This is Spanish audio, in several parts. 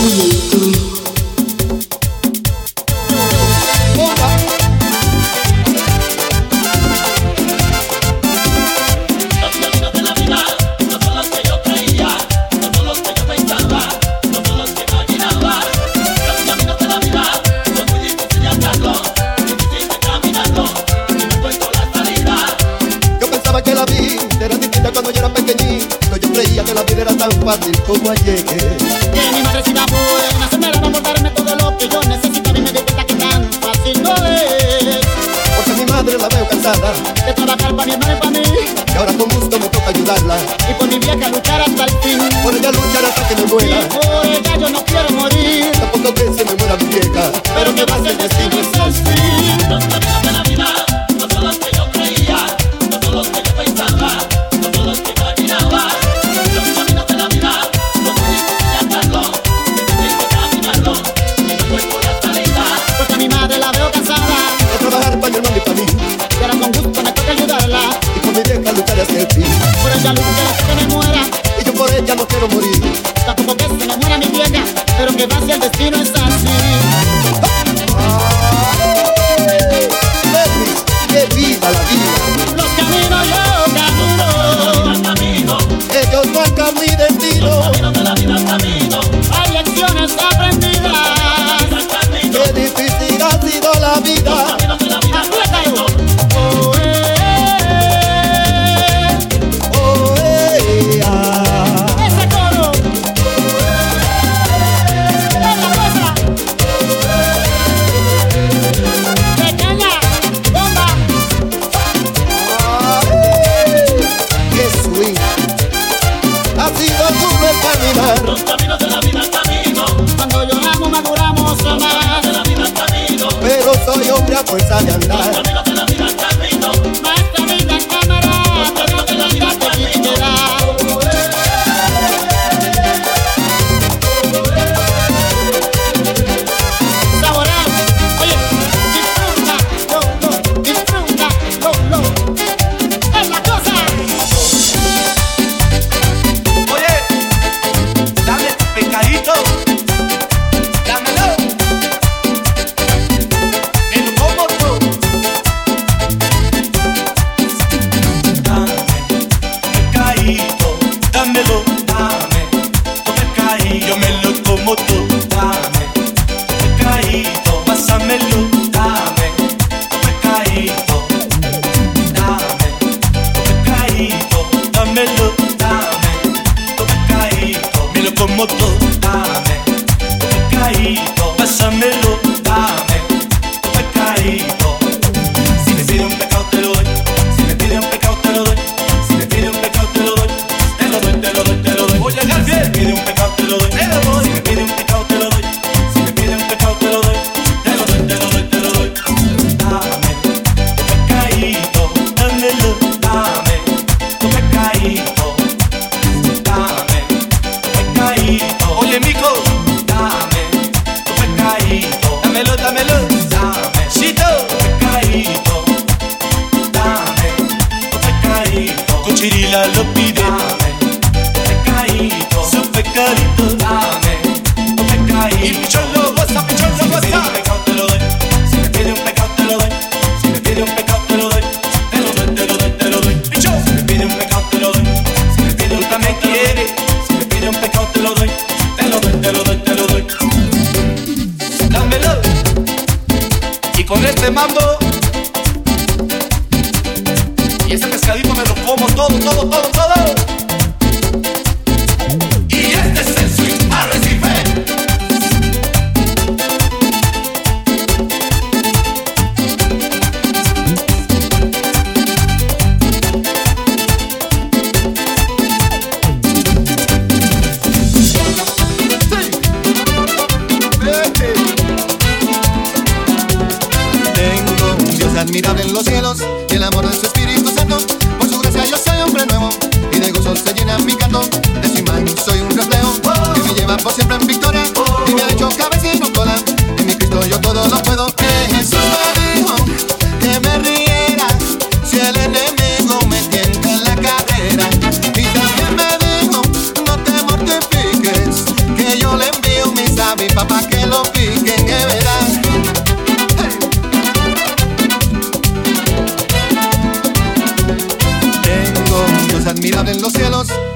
Creating era tan fácil como ayer. Que mi madrecita buena se me para darme todo lo que yo necesitaba y me di cuenta que tan fácil no es. Porque mi madre la veo cansada de trabajar para mi hermano y para mí. Y ahora con gusto me toca ayudarla. Y por mi vieja luchar hasta el fin. Por ella luchar hasta que me muera. Y por ella yo no quiero morir. Tampoco que se me muera mi vieja. Pero que va a ser destino. como tú. Dame, pecadito, pásamelo. Dame, pecadito. con este mambo. Y ese pescadito me lo como todo, todo, todo, todo.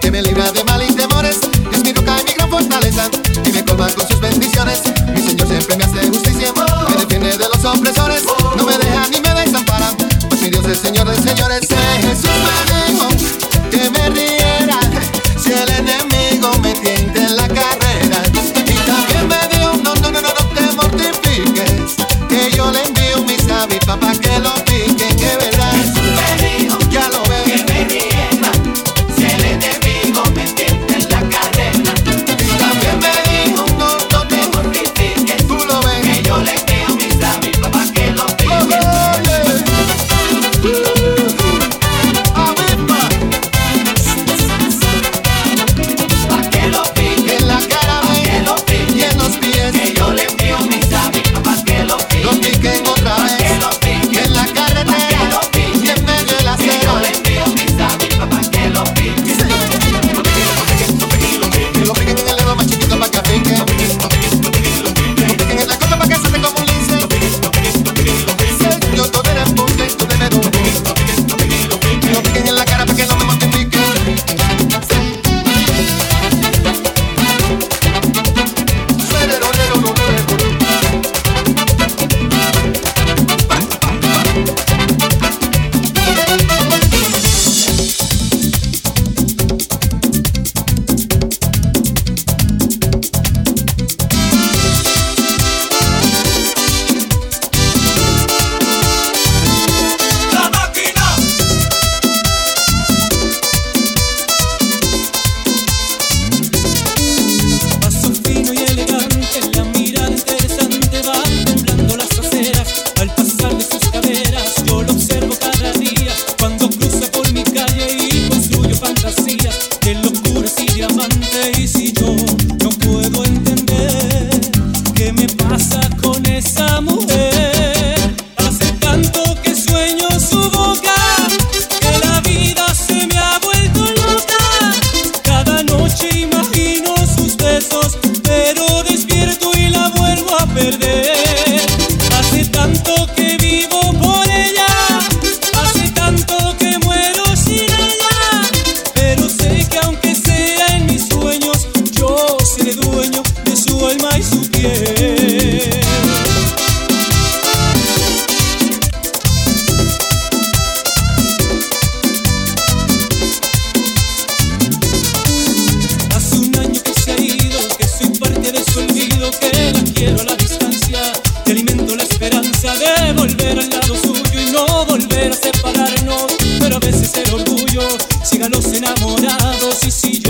Que me libra de mal y temores. Es mi roca y mi gran fortaleza y me colma con sus bendiciones. Mi Señor siempre me hace justicia, me defiende de los opresores. No me deja ni me desampara, pues mi Dios es Señor de señores. Eh, Jesús me dijo que me riera si el enemigo me tiente en la carrera. tuyo, enamorados y si